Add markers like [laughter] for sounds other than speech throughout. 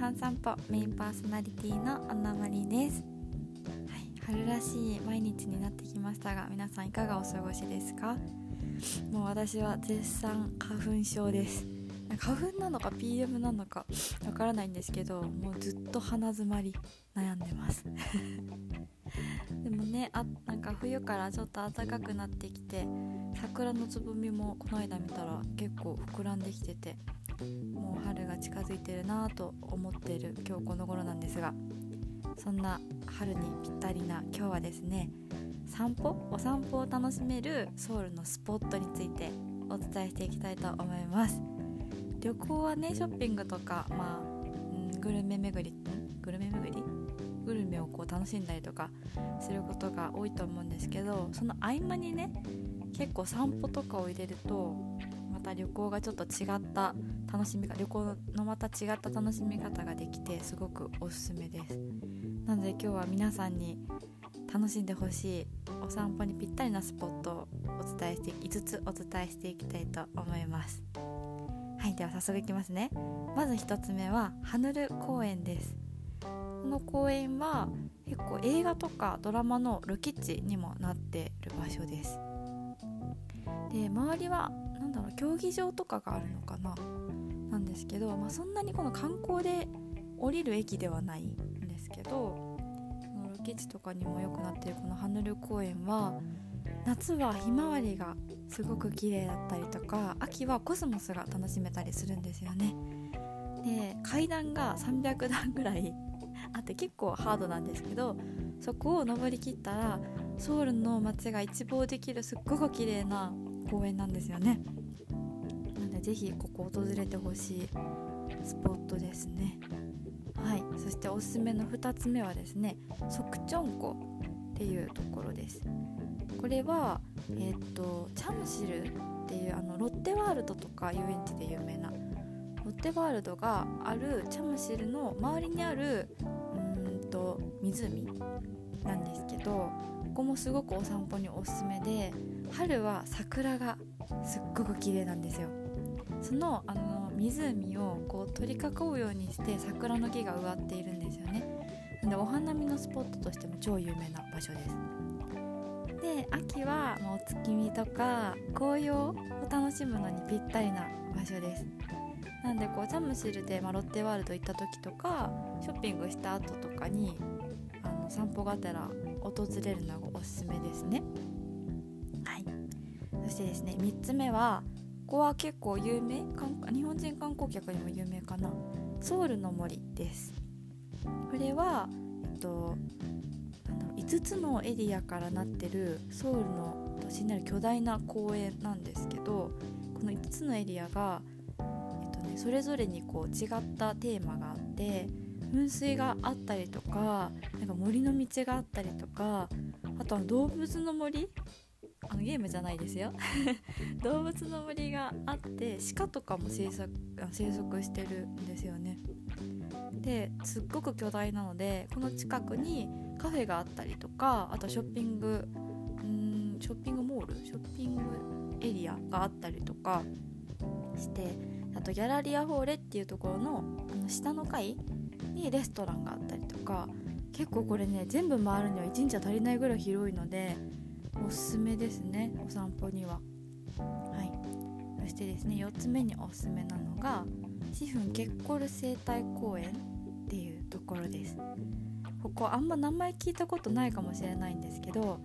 半散歩メインパーソナリティのアンナマリです、はい、春らしい毎日になってきましたが皆さんいかがお過ごしですか？もう私は絶賛花粉症です。花粉なのか PM なのかわからないんですけどもうずっと鼻づまり悩んでます。[laughs] でもねあなんか冬からちょっと暖かくなってきて桜のつぼみもこの間見たら結構膨らんできててもう春が近づいてるなと思っている今日この頃なんですがそんな春にぴったりな今日はですね散歩お散歩を楽しめるソウルのスポットについてお伝えしていきたいと思います。旅行はねショッピングとかまあ、グルメ巡りグルメ巡り？グルメをこう楽しんだりとかすることが多いと思うんですけどその合間にね結構散歩とかを入れるとまた旅行がちょっと違った楽しみが旅行のまた違った楽しみ方ができてすごくおすすめです。なので今日は皆さんに楽しんでほしいお散歩にぴったりなスポットをお伝えして5つお伝えしていきたいと思います。はいでは早速いきますね。まず1つ目はハヌル公園です。この公園は結構映画とかドラマのロケ地にもなってる場所です。で周りは何だろう競技場とかがあるのかな。ですけど、まあ、そんなにこの観光で降りる駅ではないんですけどのロケ地とかにも良くなってるこのハヌル公園は夏はひまわりがすごく綺麗だったりとか秋はコスモスが楽しめたりするんですよね。で階段が300段ぐらい [laughs] あって結構ハードなんですけどそこを登りきったらソウルの街が一望できるすっごく綺麗な公園なんですよね。でぜひここ訪れてほしいスポットですね。はい。そしておすすめの2つ目はですねソクチョン湖っていうところです。これはえっ、とチャムシルっていうあのロッテワールドとか遊園地で有名なロッテワールドがあるチャムシルの周りにあるうんと湖なんですけどここもすごくお散歩におすすめで春は桜がすっごく綺麗なんですよ。そのあの湖をこう取り囲うようにして桜の木が植わっているんですよね。でお花見のスポットとしても超有名な場所です。で秋はもうお月見とか紅葉を楽しむのにぴったりな場所です。なんでこうチャムシルで、ま、ロッテワールド行った時とかショッピングした後とかにあの散歩がてら訪れるのがおすすめですね。はい。そしてですね3つ目はここは結構有名日本人観光客にも有名かな。ソウルの森です。これはえっと5つのエリアからなってるソウルの都心にある巨大な公園なんですけどこの5つのエリアがねそれぞれにこう違ったテーマがあって噴水があったりとかなんか森の道があったりとかあとは動物の森あのゲームじゃないですよ。動物の森があって鹿とかも生息生息してるんですよね。ですっごく巨大なのでこの近くにカフェがあったりとかあとショッピングんショッピングモールショッピングエリアがあったりとかしてあとギャラリアホーレっていうところのあの下の階にレストランがあったりとか結構これね全部回るには1日は足りないぐらい広いのでおすすめですね。お散歩には。はい。そしてですね4つ目におすすめなのがシフンケッコル生態公園っていうところです。ここあんま名前聞いたことないかもしれないんですけど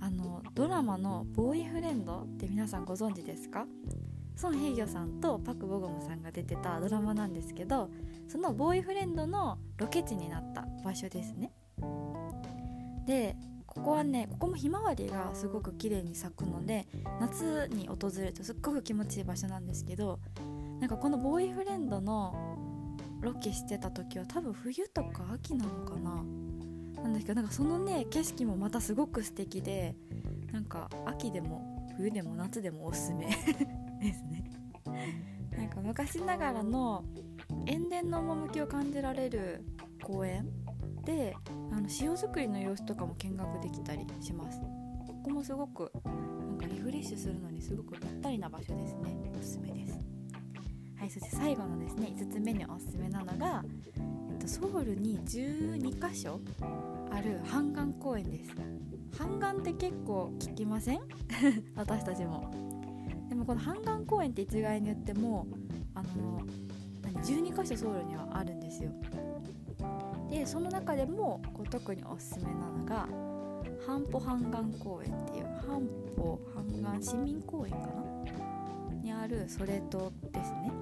あのドラマの「ボーイフレンド」って皆さんご存知ですか？ソン・ヘイギョさんとパク・ボゴムさんが出てたドラマなんですけどそのボーイフレンドのロケ地になった場所ですね。でここはねここもひまわりがすごく綺麗に咲くので夏に訪れるとすっごく気持ちいい場所なんですけどなんかこのボーイフレンドのロケしてた時は多分冬とか秋なのかな。なんですけどなんかそのね景色もまたすごく素敵でなんか秋でも冬でも夏でもおすすめ [laughs] ですね。なんか昔ながらの塩田の趣を感じられる公園での塩作りの様子とかも見学できたりします。ここもすごくなんかリフレッシュするのにすごくぴったりな場所ですね。おすすめです。はいそして最後のですね5つ目におすすめなのがと、ソウルに12カ所あるハンガン公園です。ハンガンって結構聞きません？[laughs] 私たちも。でもこのハンガン公園って一概に言ってもあの12カ所ソウルにはあるんですよでその中でもこう特におすすめなのがハンポハンガン公園っていうハンポハンガン市民公園かな？にあるソレ島ですね。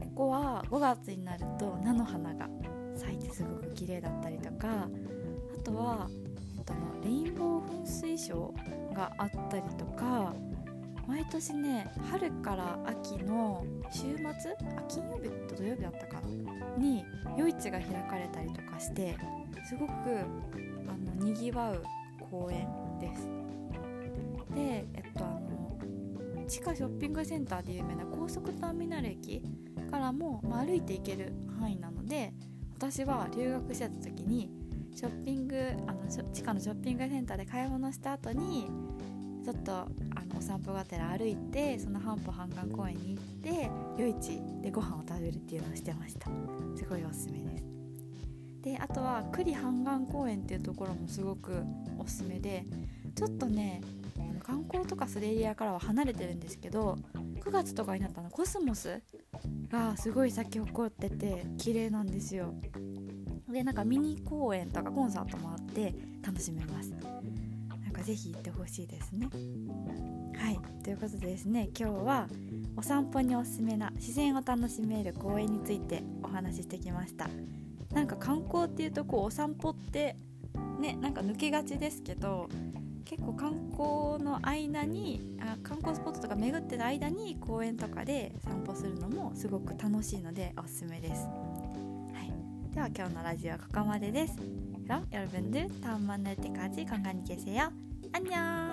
ここは5月になると菜の花が咲いてすごく綺麗だったりとかあとは、えっと、レインボー噴水ショーがあったりとか毎年ね春から秋の週末あ金曜日と土曜日だったかなに夜市が開かれたりとかしてすごくあのにぎわう公園です。でえっとあの地下ショッピングセンターで有名な高速ターミナル駅からも、まあ、歩いて行ける範囲なので私は留学してた時にショッピングあの地下のショッピングセンターで買い物した後にちょっとあのお散歩がてら歩いてその半歩半岸公園に行って夜市でご飯を食べるっていうのをしてました。すごいおすすめです。であとは栗半岸公園っていうところもすごくおすすめでちょっとね観光とかするエリアからは離れてるんですけど9月とかになったのコスモスがすごい咲き誇ってて綺麗なんですよ。でなんかミニ公演とかコンサートもあって楽しめます。かぜひ行ってほしいですねはいということでですね今日はお散歩におすすめな自然を楽しめる公園についてお話ししてきましたなんか観光っていうとこうお散歩ってねなんか抜けがちですけど結構観光の間にあ観光スポットとか巡ってる間に公園とかで散歩するのもすごく楽しいのでおすすめです、はい、では今日のラジオはここまでです그럼여러분들다음만날때까지건강히계세요 안녕